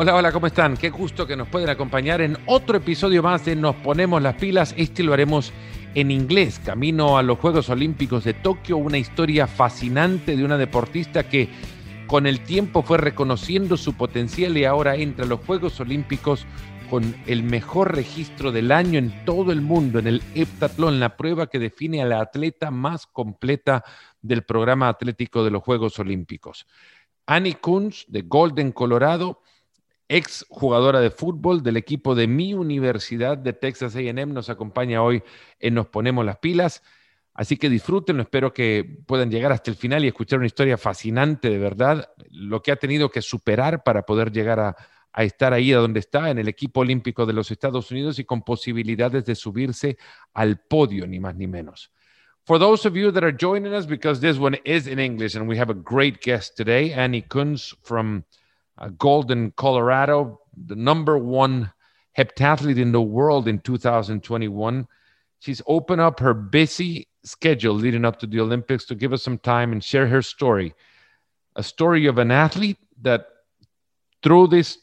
Hola, hola, ¿cómo están? Qué gusto que nos pueden acompañar en otro episodio más de Nos Ponemos las Pilas. Este lo haremos en inglés, camino a los Juegos Olímpicos de Tokio, una historia fascinante de una deportista que con el tiempo fue reconociendo su potencial y ahora entra a los Juegos Olímpicos con el mejor registro del año en todo el mundo en el heptatlón, la prueba que define a la atleta más completa del programa atlético de los Juegos Olímpicos. Annie Kunz de Golden, Colorado, ex jugadora de fútbol del equipo de mi universidad de Texas AM, nos acompaña hoy en Nos Ponemos las Pilas. Así que disfrútenlo, espero que puedan llegar hasta el final y escuchar una historia fascinante de verdad, lo que ha tenido que superar para poder llegar a, a estar ahí a donde está, en el equipo olímpico de los Estados Unidos y con posibilidades de subirse al podio, ni más ni menos. For those of you that are joining us, because this one is in English and we have a great guest today, Annie Kunz from uh, Golden, Colorado, the number one heptathlete in the world in 2021. She's opened up her busy schedule leading up to the Olympics to give us some time and share her story. A story of an athlete that through these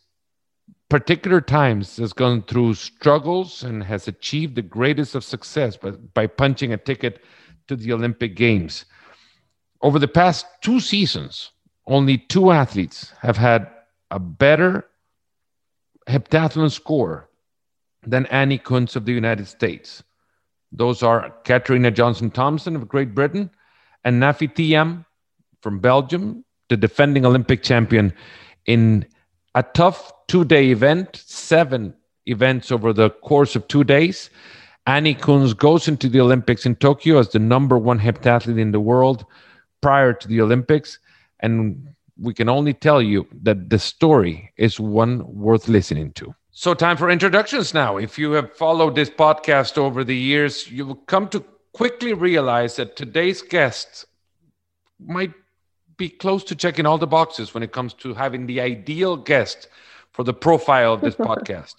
particular times has gone through struggles and has achieved the greatest of success by, by punching a ticket to the Olympic Games. Over the past two seasons, only two athletes have had a better heptathlon score than Annie Kunz of the United States. Those are Katarina Johnson Thompson of Great Britain and Nafi Thiam from Belgium, the defending Olympic champion in a tough two day event, seven events over the course of two days. Annie Kunz goes into the Olympics in Tokyo as the number one heptathlete in the world prior to the Olympics. And we can only tell you that the story is one worth listening to. So, time for introductions now. If you have followed this podcast over the years, you will come to quickly realize that today's guest might be close to checking all the boxes when it comes to having the ideal guest for the profile of this podcast.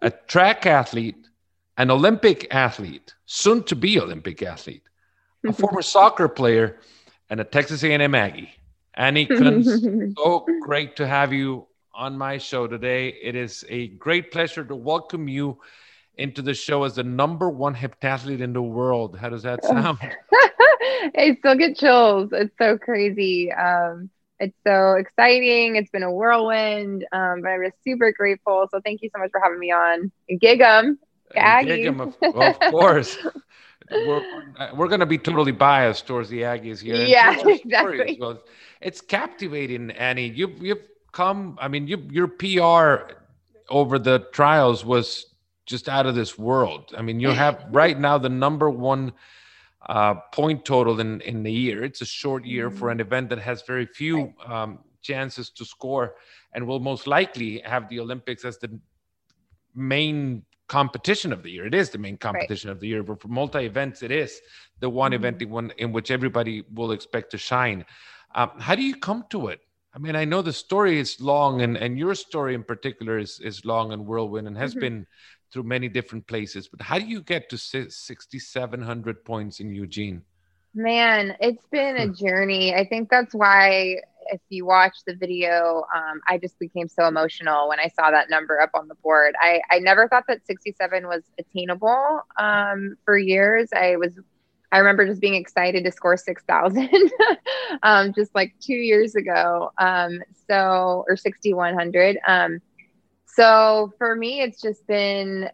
A track athlete, an Olympic athlete, soon to be Olympic athlete, a former soccer player, and a Texas A&M Aggie. Annie Kunz, so great to have you on my show today. It is a great pleasure to welcome you into the show as the number one heptathlete in the world. How does that sound? I still get chills. It's so crazy. Um, it's so exciting. It's been a whirlwind, um, but I'm just super grateful. So thank you so much for having me on. Gig'em, Aggies. Of, of course. we're, we're going to be totally biased towards the Aggies here. Yeah, exactly. Well. It's captivating, Annie. You, you've come, I mean, you, your PR over the trials was just out of this world. I mean, you have right now the number one uh, point total in, in the year. It's a short year for an event that has very few um, chances to score and will most likely have the Olympics as the main competition of the year. It is the main competition right. of the year, but for multi events, it is the one mm-hmm. event in, one, in which everybody will expect to shine. Um, how do you come to it? I mean, I know the story is long, and, and your story in particular is, is long and whirlwind and has mm-hmm. been through many different places. But how do you get to 6,700 points in Eugene? Man, it's been a hmm. journey. I think that's why, if you watch the video, um, I just became so emotional when I saw that number up on the board. I, I never thought that 67 was attainable um, for years. I was I remember just being excited to score 6,000 um, just like two years ago. Um, so, or 6,100. Um, so for me, it's just been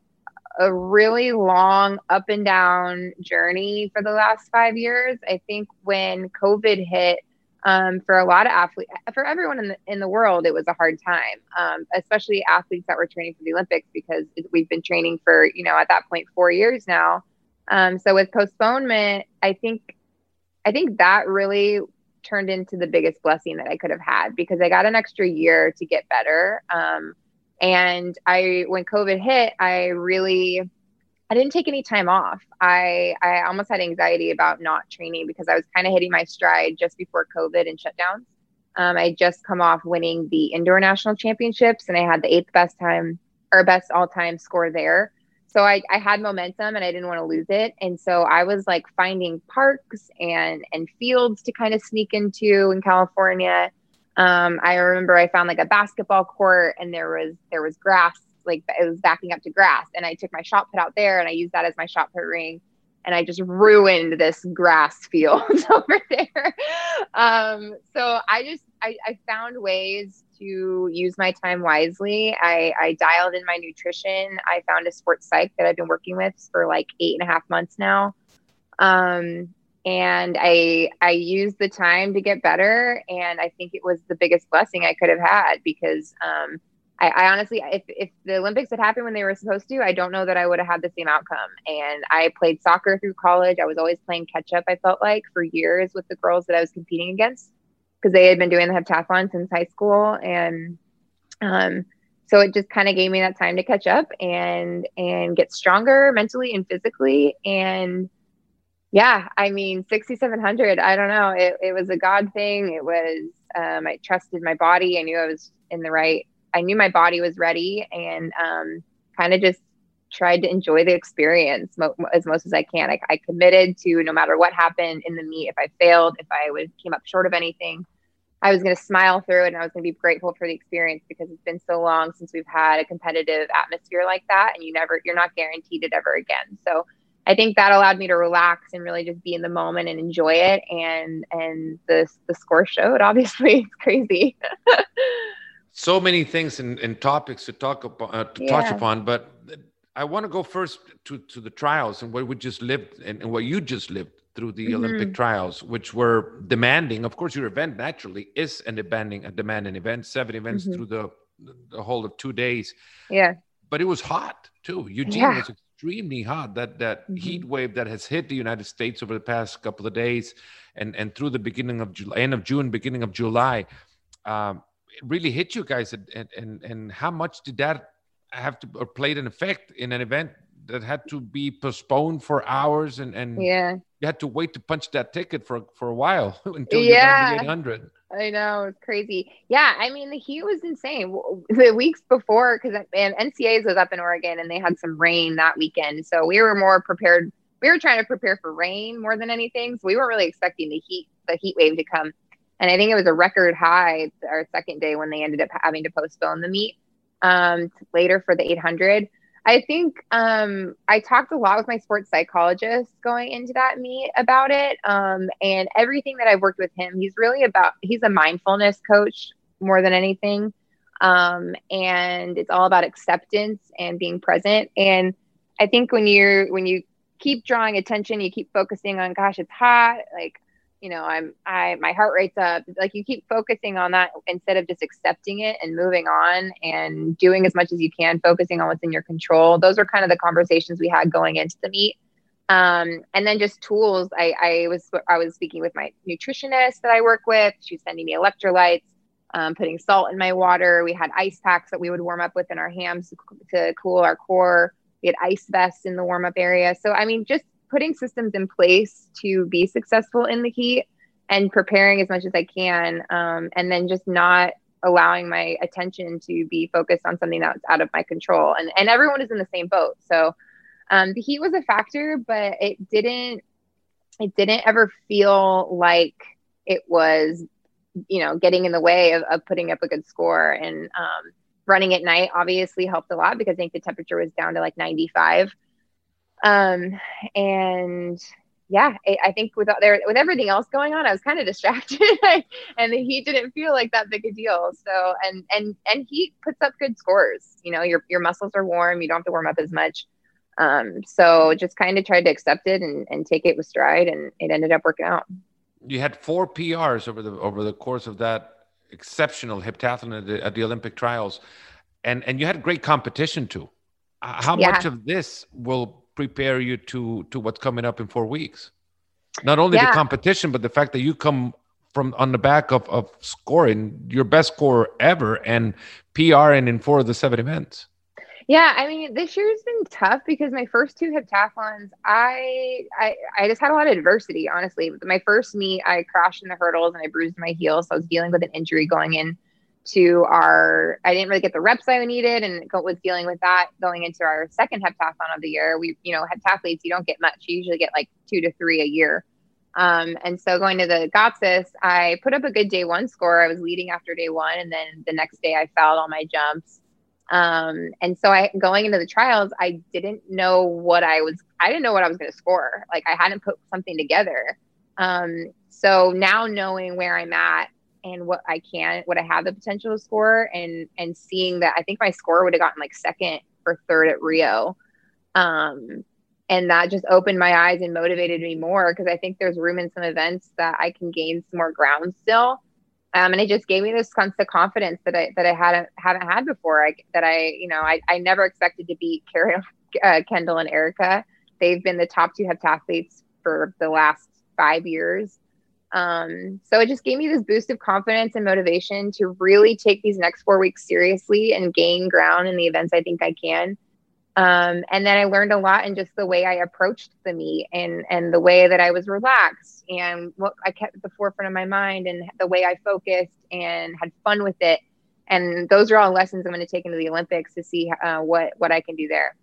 a really long up and down journey for the last five years. I think when COVID hit, um, for a lot of athletes, for everyone in the, in the world, it was a hard time, um, especially athletes that were training for the Olympics because we've been training for, you know, at that point, four years now. Um, so with postponement, I think I think that really turned into the biggest blessing that I could have had because I got an extra year to get better. Um, and I when COVID hit, I really I didn't take any time off. I I almost had anxiety about not training because I was kind of hitting my stride just before COVID and shutdowns. Um, I just come off winning the indoor national championships and I had the eighth best time or best all time score there so I, I had momentum and I didn't want to lose it. And so I was like finding parks and and fields to kind of sneak into in California. Um, I remember I found like a basketball court and there was there was grass, like it was backing up to grass. And I took my shot put out there and I used that as my shot put ring. And I just ruined this grass field over there. Um, so I just I, I found ways to use my time wisely. I, I dialed in my nutrition. I found a sports psych that I've been working with for like eight and a half months now. Um, and I I used the time to get better, and I think it was the biggest blessing I could have had because um, I, I, honestly, if if the Olympics had happened when they were supposed to, I don't know that I would have had the same outcome. And I played soccer through college. I was always playing catch up. I felt like for years with the girls that I was competing against because they had been doing the heptathlon since high school, and um, so it just kind of gave me that time to catch up and and get stronger mentally and physically and yeah, I mean, 6,700, I don't know. It, it was a God thing. It was, um, I trusted my body. I knew I was in the right, I knew my body was ready and um, kind of just tried to enjoy the experience mo- as most as I can. I, I committed to no matter what happened in the meet, if I failed, if I would came up short of anything, I was going to smile through it and I was going to be grateful for the experience because it's been so long since we've had a competitive atmosphere like that. And you never, you're not guaranteed it ever again. So I think that allowed me to relax and really just be in the moment and enjoy it. And and the the score showed. Obviously, it's crazy. so many things and, and topics to talk about, uh, to yeah. touch upon, but I want to go first to to the trials and what we just lived and, and what you just lived through the mm-hmm. Olympic trials, which were demanding. Of course, your event naturally is an demanding a demanding event. Seven events mm-hmm. through the the whole of two days. Yeah. But it was hot too. Eugene yeah. was extremely hot. That that mm-hmm. heat wave that has hit the United States over the past couple of days, and and through the beginning of July, end of June, beginning of July, um, it really hit you guys. And, and and how much did that have to or played an effect in an event that had to be postponed for hours and and yeah you had to wait to punch that ticket for for a while until you yeah. got the 800 I know it's crazy. Yeah, I mean the heat was insane. The weeks before, because and NCAAs was up in Oregon and they had some rain that weekend, so we were more prepared. We were trying to prepare for rain more than anything, so we weren't really expecting the heat, the heat wave to come. And I think it was a record high our second day when they ended up having to postpone the meet um, later for the 800. I think um, I talked a lot with my sports psychologist going into that meet about it. Um, and everything that I've worked with him, he's really about, he's a mindfulness coach more than anything. Um, and it's all about acceptance and being present. And I think when you're, when you keep drawing attention, you keep focusing on, gosh, it's hot, like, you know, I'm, I, my heart rate's up. Like you keep focusing on that instead of just accepting it and moving on and doing as much as you can, focusing on what's in your control. Those are kind of the conversations we had going into the meet. Um, and then just tools. I, I was, I was speaking with my nutritionist that I work with. She was sending me electrolytes, um, putting salt in my water. We had ice packs that we would warm up with in our hams to, to cool our core. We had ice vests in the warm up area. So, I mean, just putting systems in place to be successful in the heat and preparing as much as I can, um, and then just not allowing my attention to be focused on something that's out of my control. And and everyone is in the same boat. So um, the heat was a factor, but it didn't it didn't ever feel like it was you know getting in the way of, of putting up a good score and um, running at night obviously helped a lot because i think the temperature was down to like 95 um, and yeah, I, I think with there with everything else going on, I was kind of distracted, and the heat didn't feel like that big a deal. So and and and heat puts up good scores. You know, your your muscles are warm. You don't have to warm up as much. Um, so just kind of tried to accept it and, and take it with stride, and it ended up working out. You had four PRs over the over the course of that exceptional heptathlon at the, at the Olympic trials, and and you had great competition too. How yeah. much of this will prepare you to to what's coming up in four weeks. Not only yeah. the competition but the fact that you come from on the back of, of scoring your best score ever and pr and in four of the seven events. Yeah i mean this year's been tough because my first two heptathlons I, I i just had a lot of adversity honestly. My first meet i crashed in the hurdles and i bruised my heel so i was dealing with an injury going in to our i didn't really get the reps i needed and was dealing with that going into our second heptathlon of the year we you know heptathletes you don't get much you usually get like two to three a year Um, and so going to the Götzis, I put up a good day one score. I was leading after day one, and then the next day I fouled all my jumps. Um, and so I going into the trials, I didn't know what I was. I didn't know what I was going to score. Like I hadn't put something together. Um, so now knowing where I'm at and what I can, what I have the potential to score, and and seeing that, I think my score would have gotten like second or third at Rio. Um, and that just opened my eyes and motivated me more because I think there's room in some events that I can gain some more ground still. Um, and it just gave me this sense of confidence that I that I hadn't haven't had before. I, that I you know I, I never expected to beat uh, Kendell and Erica. They've been the top two heptathletes for the last five years. Um, so it just gave me this boost of confidence and motivation to really take these next four weeks seriously and gain ground in the events I think I can. Um, and then I learned a lot in just the way I approached the meet and and the way that I was relaxed and what I kept at the forefront of my mind and the way I focused and had fun with it. And those are all lessons I'm going to take into the Olympics to see uh, what what I can do there.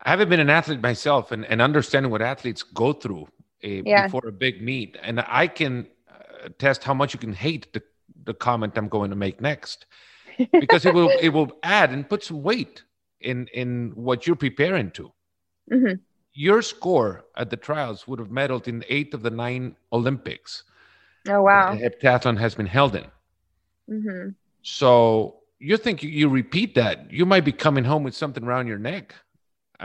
I haven't been an athlete myself, and, and understanding what athletes go through uh, yeah. before a big meet, and I can uh, test how much you can hate the the comment I'm going to make next, because it will it will add and put some weight in in what you're preparing to. Mm-hmm. Your score at the trials would have medaled in eight of the nine Olympics. Oh wow! heptathlon has been held in. Mm-hmm. So you think you repeat that, you might be coming home with something around your neck.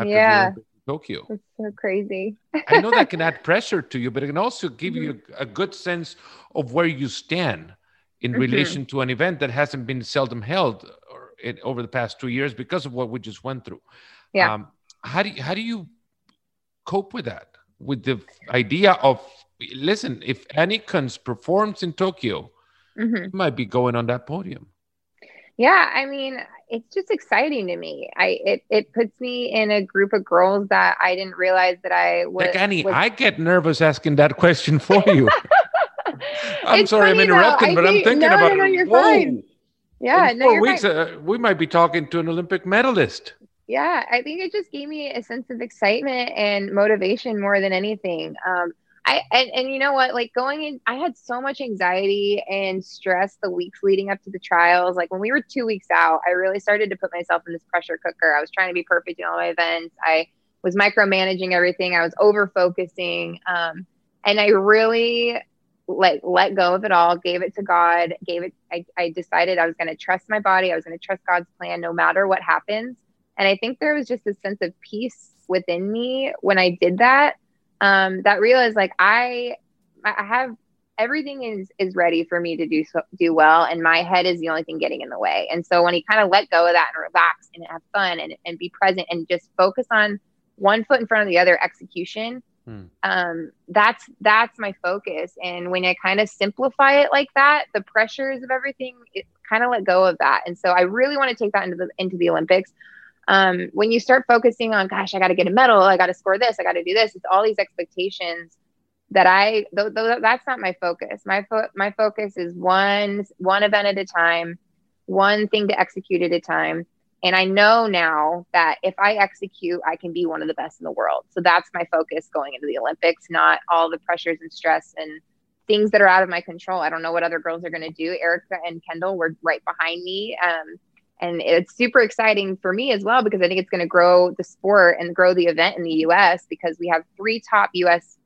yeah. Tokyo. It's so crazy. I know that can add pressure to you, but it can also give mm-hmm. you a, good sense of where you stand in mm-hmm. relation to an event that hasn't been seldom held it, over the past two years because of what we just went through. Yeah. Um, how do you, how do you cope with that? With the idea of listen, if Annie-Kunz performs in Tokyo, mm-hmm. might be going on that podium. Yeah, I mean, it's just exciting to me. I it it puts me in a group of girls that I didn't realize that I was. Like Annie, was... I get nervous asking that question for you. I'm it's sorry, I'm interrupting, but think, I'm thinking no, about. No, no, you're whoa. fine. Yeah, in no, four weeks, uh, we might be talking to an Olympic medalist. Yeah, I think it just gave me a sense of excitement and motivation more than anything. Um, I and, and you know what, like going in, I had so much anxiety and stress the weeks leading up to the trials. Like when we were two weeks out, I really started to put myself in this pressure cooker. I was trying to be perfect in all my events. I was micromanaging everything. I was over focusing. Um, and I really like let go of it all, gave it to God, gave it, I, I decided I was going to trust my body. I was going to trust God's plan no matter what happens. And I think there was just a sense of peace within me when I did that. Um, that realized like I, I have everything is is ready for me to do so, do well, and my head is the only thing getting in the way. And so when he kind of let go of that and relax and have fun and and be present and just focus on one foot in front of the other execution, Hmm. Um, that's that's my focus. And when I kind of simplify it like that, the pressures of everything, it kind of let go of that. And so I really want to take that into the into the Olympics. Um, when you start focusing on, gosh, I got to get a medal, I got to score this, I got to do this, it's all these expectations that I th- th- that's not my focus. My fo- my focus is one one event at a time, one thing to execute at a time. And I know now that if I execute, I can be one of the best in the world. So that's my focus going into the Olympics, not all the pressures and stress and things that are out of my control. I don't know what other girls are going to do. Erica and Kendell were right behind me. Um, and it's super exciting for me as well because I think it's going to grow the sport and grow the event in the US because we have three top US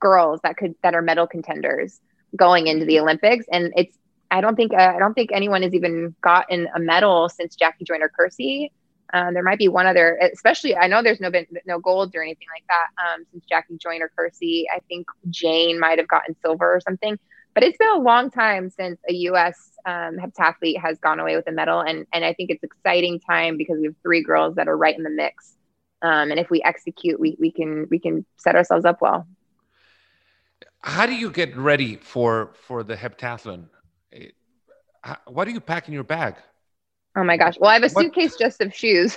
girls that could that are medal contenders going into the Olympics and it's I don't think uh, I don't think anyone has even gotten a medal since Jackie Joyner Kersee. Um, there might be one other, especially I know there's no been no golds or anything like that um, since Jackie Joyner Kersee. I think Jane might have gotten silver or something, but it's been a long time since a U.S. Um, heptathlete has gone away with a medal, and and I think it's exciting time because we have three girls that are right in the mix, um, and if we execute, we we can we can set ourselves up well. How do you get ready for for the heptathlon? what do you pack in your bag? Oh my gosh. Well, I have a suitcase what? just of shoes.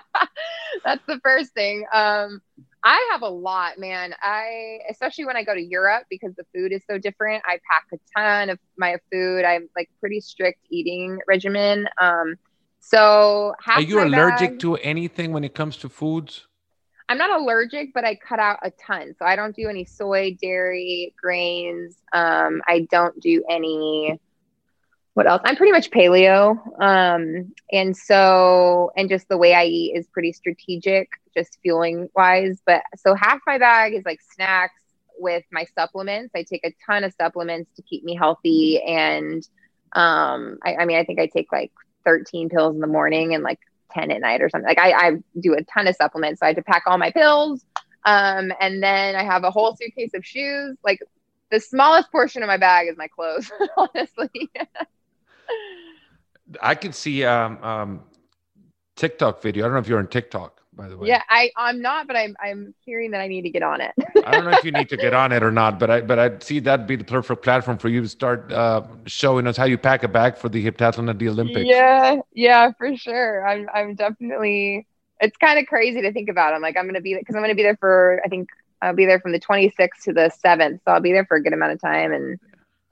That's the first thing. Um, I have a lot, man. I especially when I go to Europe because the food is so different. I pack a ton of my food. I'm like pretty strict eating regimen. Um, so are you allergic bag, to anything when it comes to foods? I'm not allergic, but I cut out a ton. So I don't do any soy, dairy, grains. Um, I don't do any. What else? I'm pretty much paleo. Um, and so, and just the way I eat is pretty strategic, just fueling wise. But so half my bag is like snacks with my supplements. I take a ton of supplements to keep me healthy. And um, I, I mean, I think I take like 13 pills in the morning and like 10 at night or something. Like I, I do a ton of supplements. So I had to pack all my pills. Um, and then I have a whole suitcase of shoes. Like the smallest portion of my bag is my clothes, honestly. I could see um, um, TikTok video. I don't know if you're on TikTok by the way. Yeah, I I'm not, but I'm I'm hearing that I need to get on it. I don't know if you need to get on it or not, but I but I see that'd be the perfect platform for you to start uh, showing us how you pack a bag for the heptathlon at the Olympics. Yeah, yeah, for sure. I'm I'm definitely. It's kind of crazy to think about. I'm like I'm gonna be because I'm gonna be there for I think I'll be there from the 26th to the 7th, so I'll be there for a good amount of time. And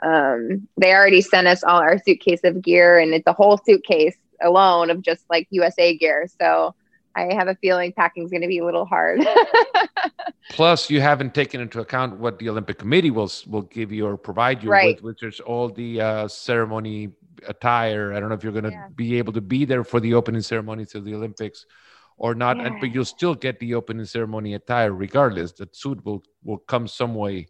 um, they already sent us all our suitcase of gear, and it's a whole suitcase alone of just like USA gear. So I have a feeling packing is going to be a little hard. Plus, you haven't taken into account what the Olympic Committee will will give you or provide you right. with, which is all the uh, ceremony attire. I don't know if you're going to yeah. be able to be there for the opening ceremony to the Olympics or not, yeah. and, but you'll still get the opening ceremony attire regardless. That suit will will come some way.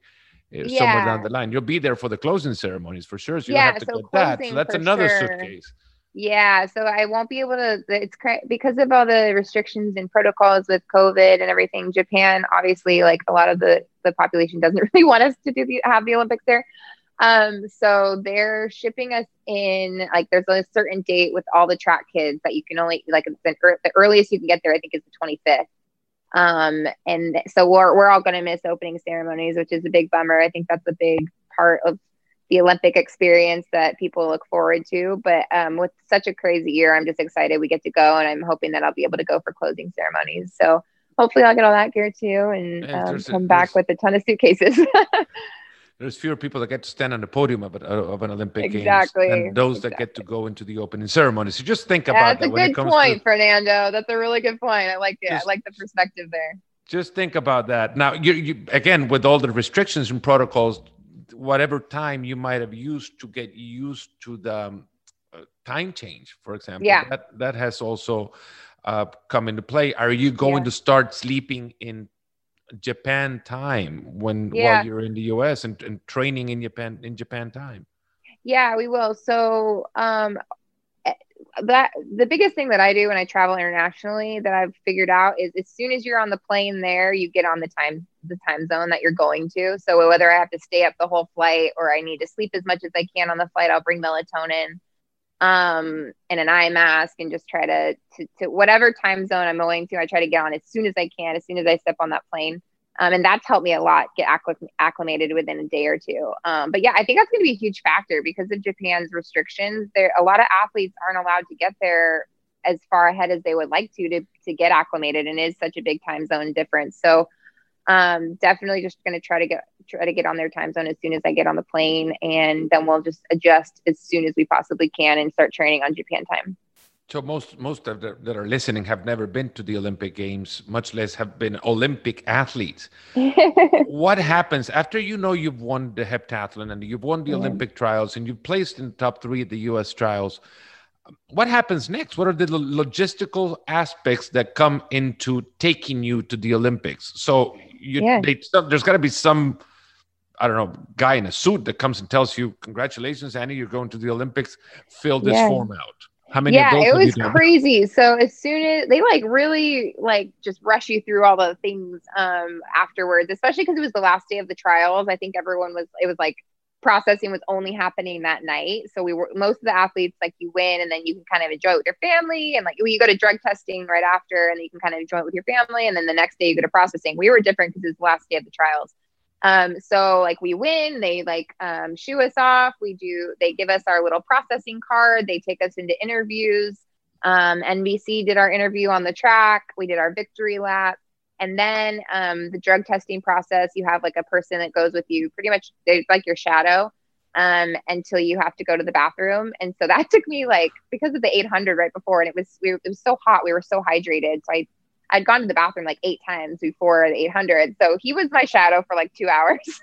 Uh, yeah. Somewhere down the line, you'll be there for the closing ceremonies for sure. So you yeah, have to so get that. So that's another sure. suitcase. Yeah, so I won't be able to. It's because of all the restrictions and protocols with COVID and everything. Japan, obviously, like a lot of the the population doesn't really want us to do the have the Olympics there. Um, so they're shipping us in like there's a certain date with all the track kids that you can only like the, the earliest you can get there. I think is the 25th. Um, and so we're we're all going to miss opening ceremonies, which is a big bummer. I think that's a big part of the Olympic experience that people look forward to. But um, with such a crazy year, I'm just excited we get to go, and I'm hoping that I'll be able to go for closing ceremonies. So hopefully, I'll get all that gear too, and um, come a, back with a ton of suitcases. there's fewer people that get to stand on the podium of, a, of an Olympic exactly. Games than those exactly. that get to go into the opening ceremony. So just think about That's that. That's a good point, to, Fernando. That's a really good point. I like it. Just, I like the perspective there. Just think about that. Now, you, you again with all the restrictions and protocols whatever time you might have used to get used to the um, uh, time change, for example. Yeah. That, that has also uh, come into play. Are you going yeah. to start sleeping in Japan time when yeah. while you're in the US and, and training in Japan in Japan time? Yeah, we will. So um, that the biggest thing that I do when I travel internationally that I've figured out is as soon as you're on the plane there, you get on the time the time zone that you're going to. So whether I have to stay up the whole flight or I need to sleep as much as I can on the flight, I'll bring melatonin um and an eye mask and just try to, to to whatever time zone I'm going to, I try to get on as soon as I can, as soon as I step on that plane. Um, and that's helped me a lot get acclimated within a day or two. Um, but yeah, I think that's going to be a huge factor because of Japan's restrictions. There, a lot of athletes aren't allowed to get there as far ahead as they would like to to to get acclimated, and is such a big time zone difference. So, um, definitely just going to try to get try to get on their time zone as soon as I get on the plane, and then we'll just adjust as soon as we possibly can and start training on Japan time. So most most of the, that are listening have never been to the Olympic Games, much less have been Olympic athletes. what happens after you know you've won the heptathlon and you've won the. Olympic trials and you've placed in the top three at the U.S. trials? What happens next? What are the logistical aspects that come into taking you to the Olympics? So you, yeah. they, there's got to be some. I don't know, guy in a suit that comes and tells you, "Congratulations, Annie, you're going to the Olympics. Fill this yeah. form out." How many? Yeah, it was crazy. So as soon as they like really like just rush you through all the things um afterwards, especially because it was the last day of the trials. I think everyone was it was like processing was only happening that night. So we were most of the athletes like you win and then you can kind of enjoy it with your family and like you go to drug testing right after and you can kind of enjoy it with your family and then the next day you go to processing. We were different because it was the last day of the trials. Um, so like we win, they like um, shoo us off. We do, they give us our little processing card. They take us into interviews. Um, NBC did our interview on the track. We did our victory lap. And then um, the drug testing process, you have like a person that goes with you pretty much, like your shadow um, until you have to go to the bathroom. And so that took me like, because of the 800 right before, and it was, we, it was so hot, we were so hydrated. So I I'd gone to the bathroom like eight times before the 800. So he was my shadow for like two hours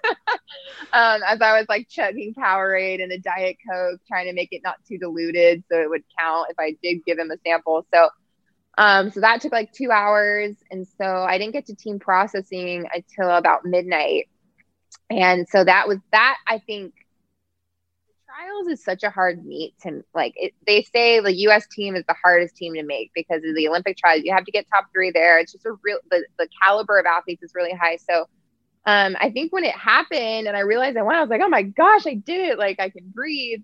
um, as I was like chugging Powerade and a Diet Coke, trying to make it not too diluted so it would count if I did give him a sample. So, um, so that took like two hours. And so I didn't get to team processing until about midnight. And so that was that, I think trials is such a hard meet to like it, they say the US team is the hardest team to make because of the Olympic trials. You have to get top three there. It's just a real the, the caliber of athletes is really high. So um, I think when it happened and I realized I won, I was like, oh my gosh, I did it. Like I can breathe.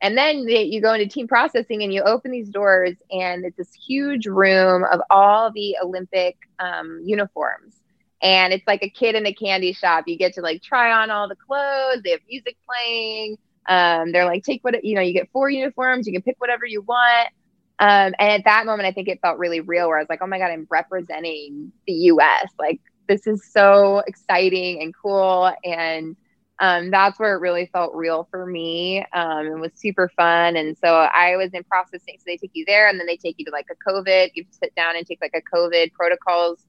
And then they, you go into team processing and you open these doors and it's this huge room of all the Olympic um, uniforms. And it's like a kid in a candy shop. You get to like try on all the clothes. They have music playing. Um, they're like, take what, you know, you get four uniforms, you can pick whatever you want. Um, and at that moment, I think it felt really real where I was like, oh my God, I'm representing the US. Like, this is so exciting and cool. And um, that's where it really felt real for me um, and was super fun. And so I was in processing. So they take you there and then they take you to like a COVID. You sit down and take like a COVID protocols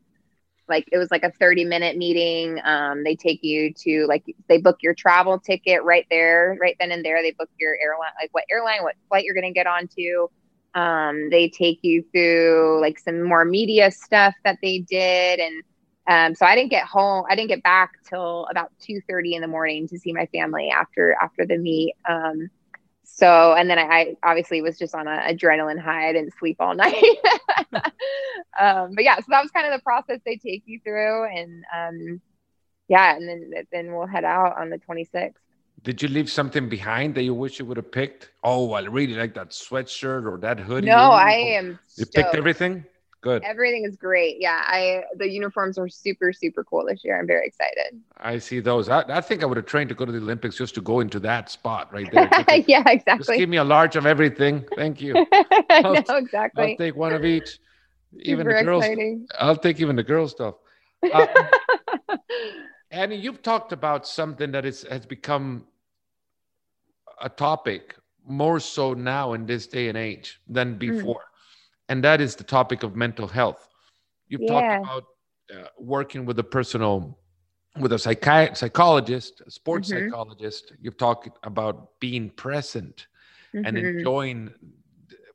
like it was like a 30 minute meeting um, they take you to like they book your travel ticket right there right then and there. They book your airline like what airline what flight you're going to get onto. Um, they take you through like some more media stuff that they did. And um, so i didn't get home i didn't get back till about 2.30 in the morning to see my family after after the meet. Um, so and then I, I, obviously was just on an adrenaline high. I didn't sleep all night. um, but yeah, so that was kind of the process they take you through, and um, yeah, and then then we'll head out on the 26th. Did you leave something behind that you wish you would have picked? Oh, I really like that sweatshirt or that hoodie. No, I am. You stoked. picked everything. Good. Everything is great. Yeah, I the uniforms are super super cool this year. I'm very excited. I see those. I, I think I would have trained to go to the Olympics just to go into that spot right there. yeah, exactly. Just give me a large of everything. Thank you. no, exactly. I'll take one of each. Even super the girls. Exciting. I'll take even the girl stuff. Uh, Annie, you've talked about something that is has become a topic more so now in this day and age than mm. before. Mm and that is the topic of mental health. You've yeah. talked about uh, working with a personal, with a psychi- psychologist, a sports mm-hmm. psychologist. You've talked about being present mm-hmm. and enjoying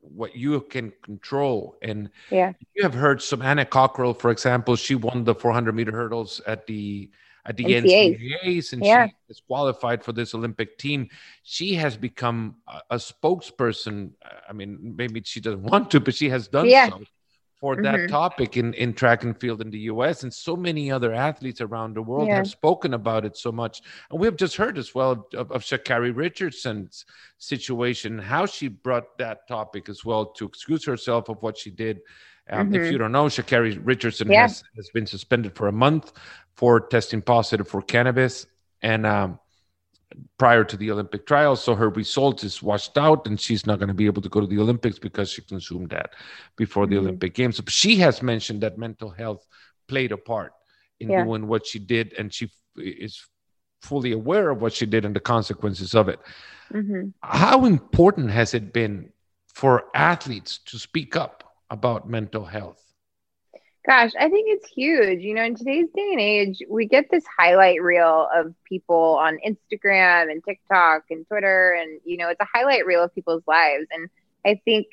what you can control. And yeah. you have heard some Anna Cockrell, for example, she won the 400 meter hurdles at the at the NCAAs, and yeah. she is qualified for this Olympic team. She has become a, a, spokesperson. I mean, maybe she doesn't want to, but she has done yeah. so for mm-hmm. that topic in, in track and field in the US. And so many other athletes around the world yeah. have spoken about it so much. And we have just heard as well of, of Sha'Carri Richardson's situation, how she brought that topic as well to excuse herself of what she did. Um, mm-hmm. If you don't know, Sha'Carri Richardson yeah. has, has been suspended for a month for testing positive for cannabis and um, prior to the Olympic trials. So her results is washed out, and she's not going to be able to go to the Olympics because she consumed that before the mm-hmm. Olympic Games. But she has mentioned that mental health played a part in yeah. doing what she did, and she is fully aware of what she did and the consequences of it. Mm-hmm. How important has it been for athletes to speak up about mental health? Gosh, I think it's huge. You know, in today's day and age, we get this highlight reel of people on Instagram and TikTok and Twitter, and you know, it's a highlight reel of people's lives. And I think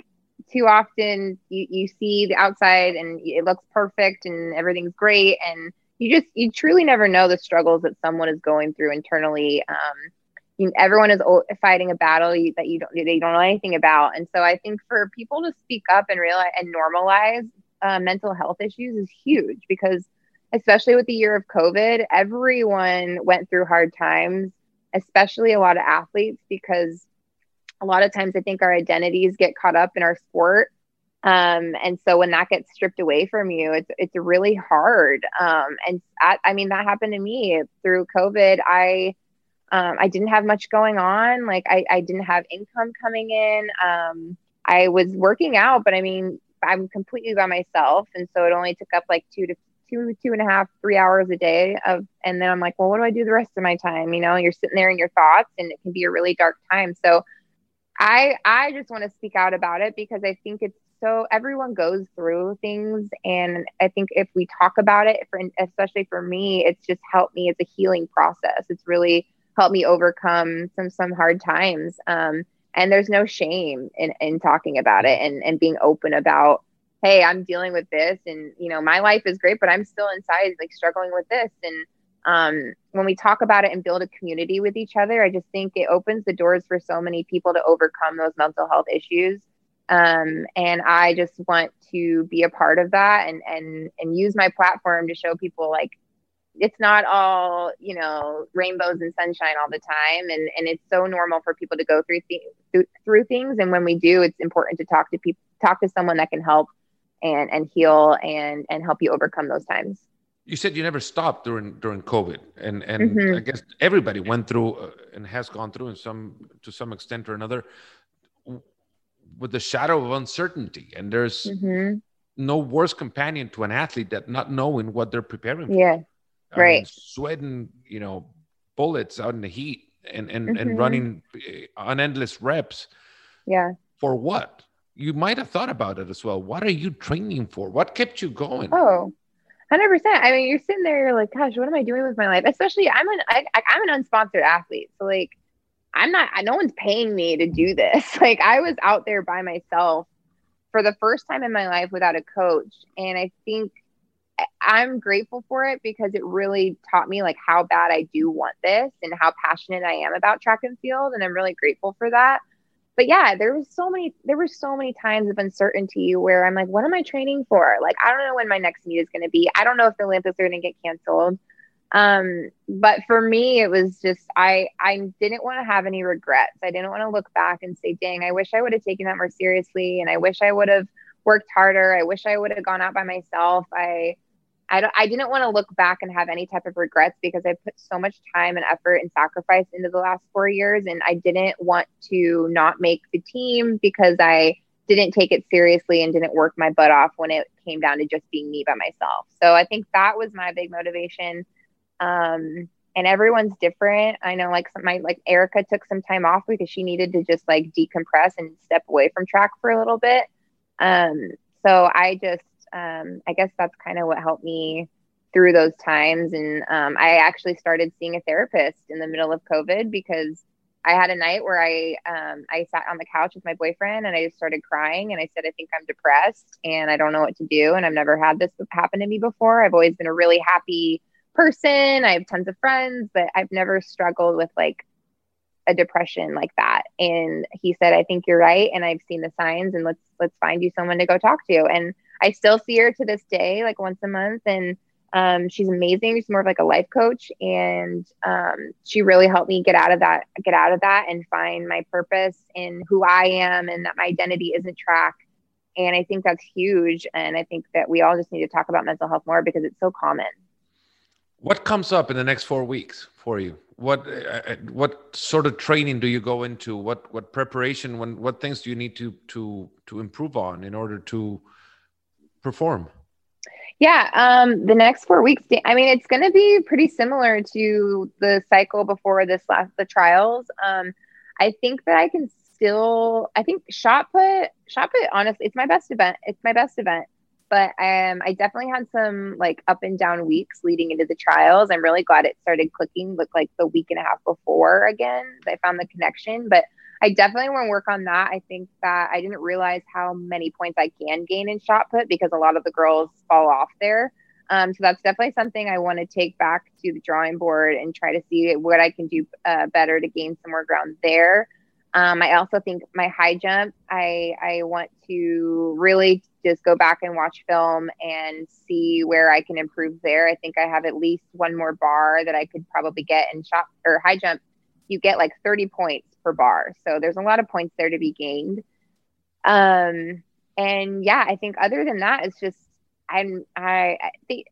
too often you, you see the outside and it looks perfect and everything's great, and you just you truly never know the struggles that someone is going through internally. Um, you, everyone is fighting a battle that you don't they don't know anything about, and so I think for people to speak up and realize and normalize uh, mental health issues is huge because especially with the year of covid everyone went through hard times especially a lot of athletes because a lot of times i think our identities get caught up in our sport. Um, and so when that gets stripped away from you it's it's really hard. Um, and I, I mean that happened to me through covid. I um, i didn't have much going on. Like i, I didn't have income coming in. Um, i was working out but i mean I'm completely by myself, and so it only took up like two to two two and a half three hours a day of and then i'm like well what do i do the rest of my time? You know you're sitting there in your thoughts and it can be a really dark time. So i i just want to speak out about it because i think it's so everyone goes through things. And i think if we talk about it for especially for me it's just helped me. It's a healing process. It's really helped me overcome some some hard times. Um, and there's no shame in in talking about it and and being open about hey i'm dealing with this and you know my life is great but i'm still inside like struggling with this. And um, when we talk about it and build a community with each other i just think it opens the doors for so many people to overcome those mental health issues. Um, and i just want to be a part of that and and and use my platform to show people like it's not all you know rainbows and sunshine all the time and and it's so normal for people to go through th- through, through things and when we do it's important to talk to people talk to someone that can help and and heal and and help you overcome those times you said you never stopped during during covid and and mm-hmm. i guess everybody went through uh, and has gone through in some to some extent or another with the shadow of uncertainty and there's mm-hmm. no worse companion to an athlete that not knowing what they're preparing for yeah right. sweating you know bullets out in the heat and and, mm-hmm. and running on endless reps. Yeah. For what? You might have thought about it as well. What are you training for? What kept you going? Oh 100% i mean you're sitting there you're like gosh what am i doing with my life? Especially i'm an I, i'm an unsponsored athlete. So like i'm not no one's paying me to do this. Like i was out there by myself for the first time in my life without a coach. And i think I'm grateful for it because it really taught me like how bad I do want this and how passionate I am about track and field and I'm really grateful for that. But yeah, there was so many there were so many times of uncertainty where I'm like what am I training for? Like I don't know when my next meet is going to be. I don't know if the Olympics are going to get canceled. Um but for me it was just I I didn't want to have any regrets. I didn't want to look back and say dang, I wish I would have taken that more seriously and I wish I would have worked harder. I wish I would have gone out by myself. I I don't I didn't want to look back and have any type of regrets because I put so much time and effort and sacrifice into the last 4 years and I didn't want to not make the team because I didn't take it seriously and didn't work my butt off when it came down to just being me by myself. So I think that was my big motivation. Um, and everyone's different. I know like some, my like Erica took some time off because she needed to just like decompress and step away from track for a little bit. Um, so I just um, I guess that's kind of what helped me through those times. And um, I actually started seeing a therapist in the middle of COVID because I had a night where I um, I sat on the couch with my boyfriend and I just started crying and I said I think I'm depressed and I don't know what to do and I've never had this happen to me before. I've always been a really happy person. I have tons of friends, but I've never struggled with like a depression like that. And he said, I think you're right and I've seen the signs and let's let's find you someone to go talk to. And I still see her to this day, like once a month. And um, she's amazing. She's more of like a life coach. And um, she really helped me get out of that, get out of that and find my purpose in who I am and that my identity isn't track. And I think that's huge. And I think that we all just need to talk about mental health more because it's so common. What comes up in the next four weeks for you? What uh, uh what sort of training do you go into? What what preparation? When what things do you need to to to improve on in order to perform? Yeah, um, the next four weeks. I mean, it's going to be pretty similar to the cycle before this last the trials. Um, I think that I can still. I think shot put, shot put. Honestly, it's my best event. It's my best event. But um, I definitely had some like up and down weeks leading into the trials. I'm really glad it started clicking. Look like the week and a half before again. I found the connection, but I definitely want to work on that. I think that I didn't realize how many points I can gain in shot put because a lot of the girls fall off there. Um, so that's definitely something I want to take back to the drawing board and try to see what I can do uh, better to gain some more ground there. Um, I also think my high jump, I, I want to really just go back and watch film and see where I can improve there. I think I have at least one more bar that I could probably get in shot or high jump. You get like 30 points per bar. So there's a lot of points there to be gained. Um, and yeah, I think other than that, it's just I'm I, I think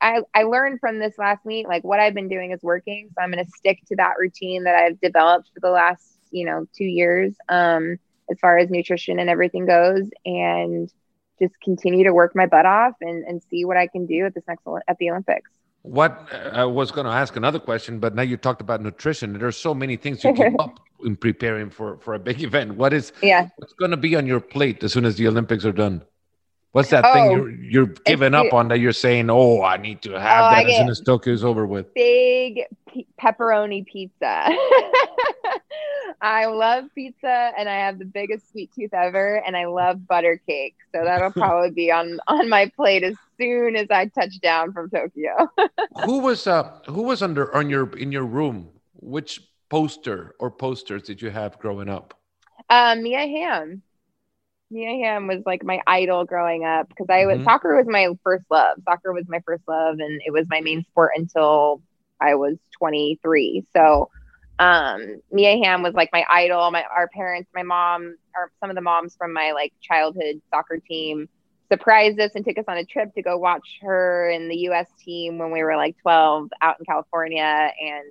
I, I learned from this last meet like what I've been doing is working. So I'm gonna stick to that routine that I've developed for the last, you know, two years, um, as far as nutrition and everything goes and just continue to work my butt off and, and see what I can do at this next at the Olympics. What uh, I was going to ask another question, but now you talked about nutrition. There's so many things you keep up in preparing for for a big event. What is Yeah. what's going to be on your plate as soon as the Olympics are done? What's that Oh, thing you're you're giving up on that you're saying, oh, I need to have Oh, that I as soon as Tokyo's over with? Big pe- pepperoni pizza. I love pizza and I have the biggest sweet tooth ever and I love butter cake. So that'll probably be on on my plate as soon as I touch down from Tokyo. who was uh who was under on your in your room? Which poster or posters did you have growing up? Um, Mia Hamm. Mia Hamm was like my idol growing up because I was Mhm. soccer was my first love. Soccer was my first love, and it was my main sport until I was 23. So, um, Mia Hamm was like my idol. My our parents, my mom, or some of the moms from my like childhood soccer team surprised us and took us on a trip to go watch her and the U.S. team when we were like 12 out in California and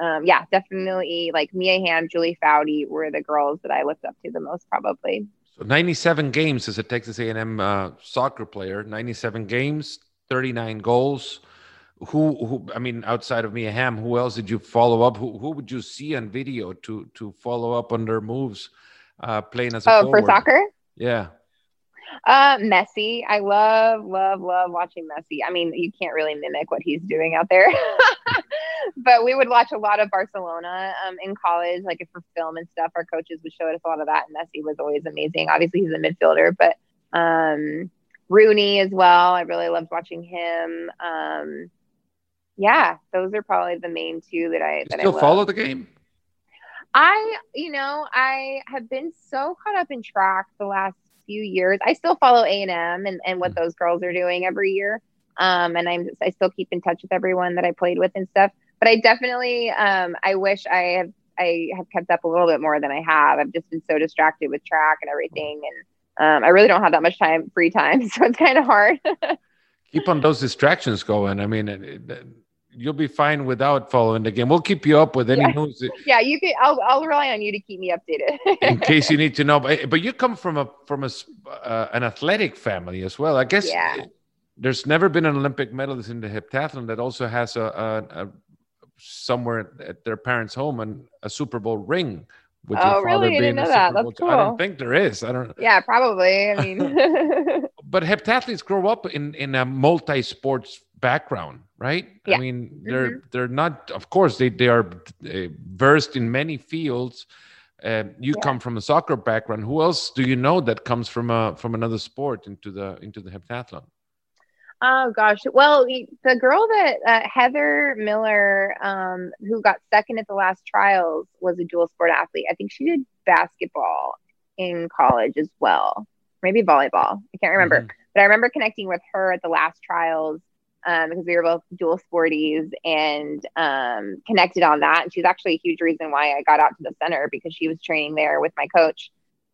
um, yeah, definitely like Mia Hamm, Julie Foudy were the girls that I looked up to the most, probably. So 97 games as a Texas A&M uh, soccer player, 97 games, 39 goals. Who, who, I mean, outside of Mia Hamm, who else did you follow up? Who, who would you see on video to to follow up on their moves, uh, playing as a Oh, forward? for soccer, Yeah. uh, Messi. I love, love, love watching Messi. I mean, you can't really mimic what he's doing out there, but we would watch a lot of Barcelona um, in college, like for film and stuff. Our coaches would show us a lot of that, and Messi was always amazing. Obviously, he's a midfielder, but um, Rooney as well. I really loved watching him. Um, yeah, those are probably the main two that I You that still love. follow the game? I, you know, I have been so caught up in track the last few years. I still follow A and M and and what those girls are doing every year. Um, and I'm I still keep in touch with everyone that I played with and stuff. But I definitely, um, I wish I have I have kept up a little bit more than I have. I've just been so distracted with track and everything, and um, I really don't have that much time, free time, so it's kind of hard. Keep on those distractions going. I mean, it- it- you'll be fine without following the game. We'll keep you up with any Yeah. news yeah, you can. I'll I'll rely on you to keep me updated. in case you need to know. But, but you come from a from a uh, an athletic family as well. I guess Yeah. there's never been an Olympic medalist in the heptathlon that also has a, a, a somewhere at their parents' home and a Super Bowl ring. With Oh, your father really? I didn't being know that. Super That's Bowl- I don't think there is. I don't. yeah, probably. I mean, But heptathletes grow up in in a multi-sports background, right? Yeah. I mean, they're they're not. Of course, they they are uh, versed in many fields. Uh, you Yeah. come from a soccer background. Who else do you know that comes from a from another sport into the into the heptathlon? Oh gosh. Well, the girl that uh, Heather Miller, um, who got second at the last trials, was a dual sport athlete. I think she did basketball in college as well, maybe volleyball. I can't remember, Mhm. but I remember connecting with her at the last trials um, because we were both dual sporties and um, connected on that. And she's actually a huge reason why I got out to the center because she was training there with my coach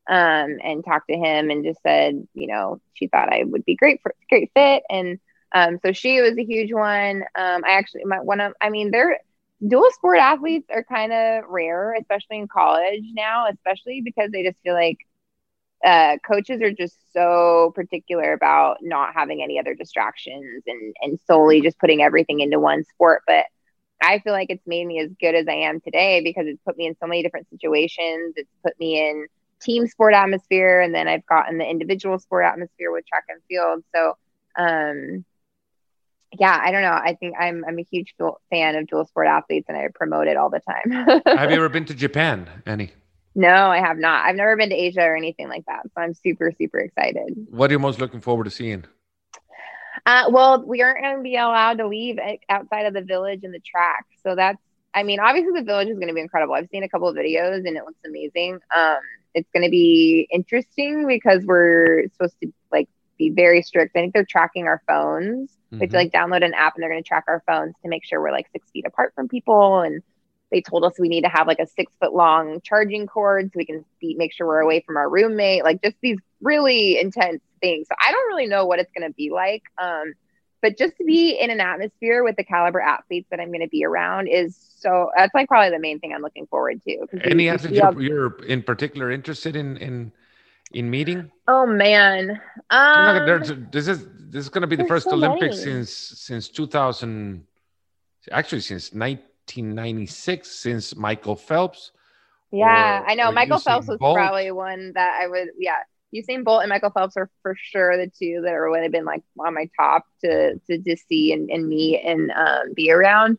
um, and talked to him and just said, you know, she thought I would be great for great fit. And um, so she was a huge one. Um, I actually, my, one of, I mean, they're dual sport athletes are kind of rare, especially in college now, especially because they just feel like uh, coaches are just so particular about not having any other distractions and, and solely just putting everything into one sport. But I feel like it's made me as good as I am today because it's put me in so many different situations. It's put me in team sport atmosphere, and then I've gotten the individual sport atmosphere with track and field. So, um, yeah, I don't know. I think I'm I'm a huge fan of dual sport athletes, and I promote it all the time. Have you ever been to Japan, Annie? no, I have not. I've never been to Asia or anything like that, so I'm super super excited. What are you most looking forward to seeing? Uh, well, we aren't going to be allowed to leave outside of the village and the track. So that's, I mean, obviously the village is going to be incredible. I've seen a couple of videos and it looks amazing. Um, it's going to be interesting because we're supposed to like be very strict. I think they're tracking our phones. We have to Mhm. like download an app and they're going to track our phones to make sure we're like six feet apart from people. And they told us we need to have like a six foot long charging cord so we can be, make sure we're away from our roommate. Like just these really intense things. So I don't really know what it's going to be like. Um, but just to be in an atmosphere with the caliber athletes that I'm going to be around is so that's like probably the main thing I'm looking forward to. Any you athletes you're, you're in particular interested in in in meeting? oh man. Um, this is this is going to be the first so Olympics many. since since 2000, actually since 1996, since Michael Phelps Yeah, I know. Michael Phelps was Bolt. probably one that I would. Yeah, Usain Bolt and Michael Phelps are for sure the two that are would have been like on my top to to, to see and, and meet and um, be around.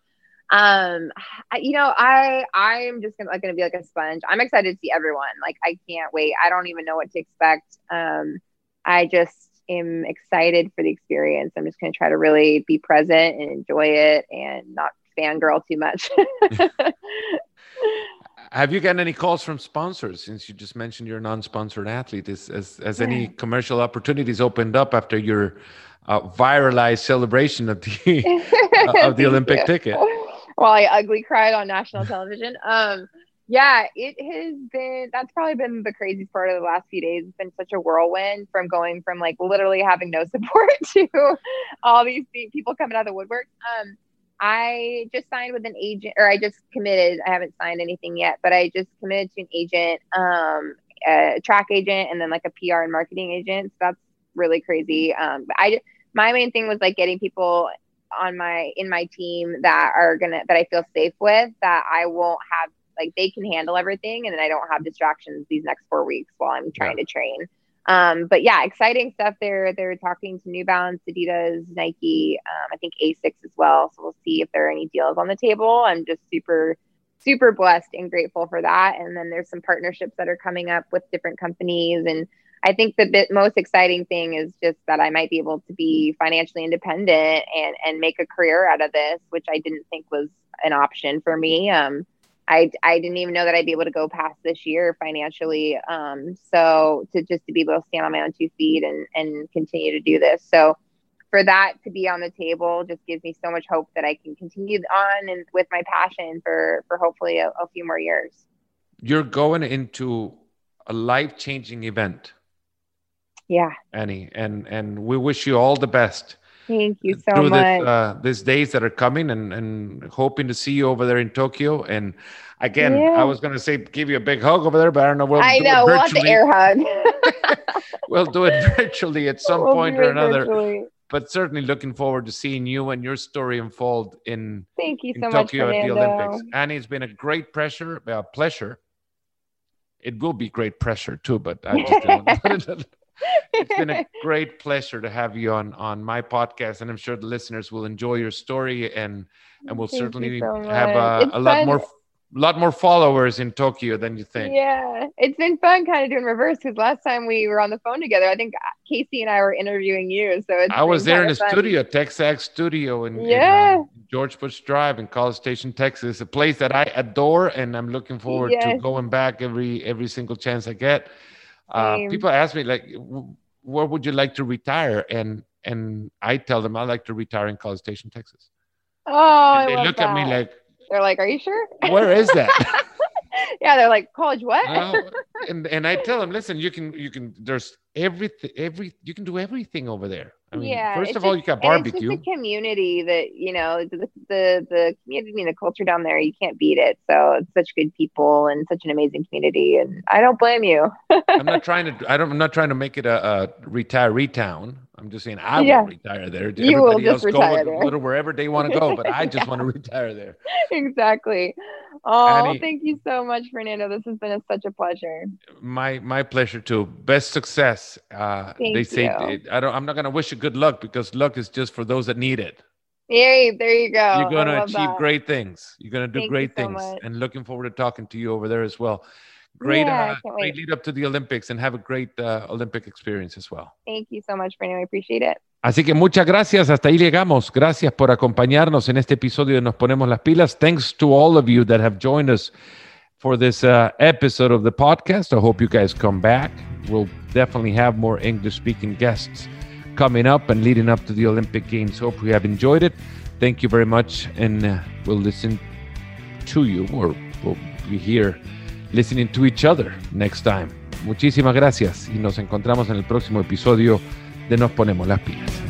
Um, I, you know, I I'm just gonna like gonna be like a sponge. I'm excited to see everyone. Like I can't wait. I don't even know what to expect. Um, I just am excited for the experience. I'm just gonna try to really be present and enjoy it and not fangirl too much. Have you gotten any calls from sponsors since you just mentioned you're a non-sponsored athlete? Is has, has any commercial opportunities opened up after your uh, viralized celebration of the uh, of the Olympic you. ticket? While I ugly cried on national television. Um, yeah, it has been. That's probably been the craziest part of the last few days. It's been such a whirlwind from going from like literally having no support to all these people coming out of the woodwork. Um, I just signed with an agent, or I just committed. I haven't signed anything yet, but I just committed to an agent, um, a track agent, and then like a PR and marketing agent. So that's really crazy. Um, but I, my main thing was like getting people on my in my team that are gonna that I feel safe with, that I won't have like they can handle everything, and then I don't have distractions these next four weeks while I'm trying yeah. to train. Um, but yeah, exciting stuff there. They're talking to New Balance, Adidas, Nike, um, I think Asics as well. So we'll see if there are any deals on the table. I'm just super, super blessed and grateful for that. And then there's some partnerships that are coming up with different companies. And I think the bit, most exciting thing is just that I might be able to be financially independent and, and make a career out of this, which I didn't think was an option for me. Um, I, I didn't even know that I'd be able to go past this year financially. Um, so to just to be able to stand on my own two feet and, and continue to do this. So for that to be on the table just gives me so much hope that I can continue on and with my passion for, for hopefully a, a few more years. You're going into a life changing event. Yeah. Annie, and, and we wish you all the best. Thank you so much. This, uh, these days that are coming and, and hoping to see you over there in Tokyo. And again, yeah. I was going to say give you a big hug over there, but I don't know. We'll I know. We'll have the air hug. we'll do it virtually at some we'll point or another. Virtually. But certainly looking forward to seeing you and your story unfold in, Thank you in so Tokyo much, at the Olympics. Annie, it's been a great pressure, uh, pleasure. It will be great pressure too, but I just it's been a great pleasure to have you on on my podcast, and I'm sure the listeners will enjoy your story and and will Thank certainly so have a, a lot more lot more followers in Tokyo than you think. Yeah, it's been fun kind of doing reverse because last time we were on the phone together, I think Casey and I were interviewing you. So I was there in the fun. studio, TexAgs Studio, in, yeah. in uh, George Bush Drive in College Station, Texas, a place that I adore, and I'm looking forward yes. to going back every every single chance I get. Uh, people ask me like, where would you like to retire? And and I tell them I like to retire in College Station, Texas. Oh, and they look that. at me like, they're like, "Are you sure?" Where is that? yeah, they're like, "College what?" and and I tell them, listen, you can you can there's everything every you can do everything over there. I mean, yeah, first of all, you got barbecue. It's just a community that you know the, the the community and the culture down there. You can't beat it. So it's such good people and such an amazing community, and I don't blame you. I'm not trying to. I don't. I'm not trying to make it a, a retiree town. I'm just saying I yeah. will retire there. You Everybody will just retire go there. wherever they want to go, but I just yeah. want to retire there. Exactly. Oh, Annie, thank you so much, Fernando. This has been a, such a pleasure. My my pleasure too. Best success. Uh, thank they say you. I don't. I'm not going to wish you good luck because luck is just for those that need it. Yay, there you go. You're going to achieve that. great things. You're going to do thank great things, so and looking forward to talking to you over there as well. Great, yeah, uh, great lead up to the Olympics, and have a great uh, Olympic experience as well. Thank you so much, Brandon. I appreciate it. Así que muchas gracias. Hasta ahí llegamos. Gracias por acompañarnos en este episodio de Nos Ponemos las Pilas. Thanks to all of you that have joined us for this uh, episode of the podcast. I hope you guys come back. We'll definitely have more English speaking guests coming up and leading up to the Olympic Games. Hope you have enjoyed it. Thank you very much. And uh, we'll listen to you or we'll be here listening to each other next time. Muchísimas gracias y nos encontramos en el próximo episodio de Nos Ponemos las Pilas.